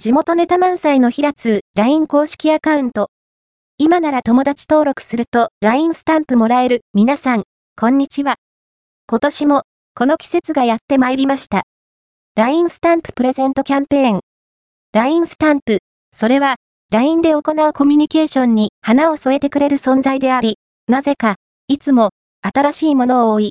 地元ネタ満載の平津 LINE 公式アカウント。今なら友達登録すると LINE スタンプもらえる。皆さん、こんにちは。今年も、この季節がやってまいりました。LINE スタンププレゼントキャンペーン。LINE スタンプ、それは、LINE で行うコミュニケーションに花を添えてくれる存在であり、なぜか、いつも、新しいものを追い、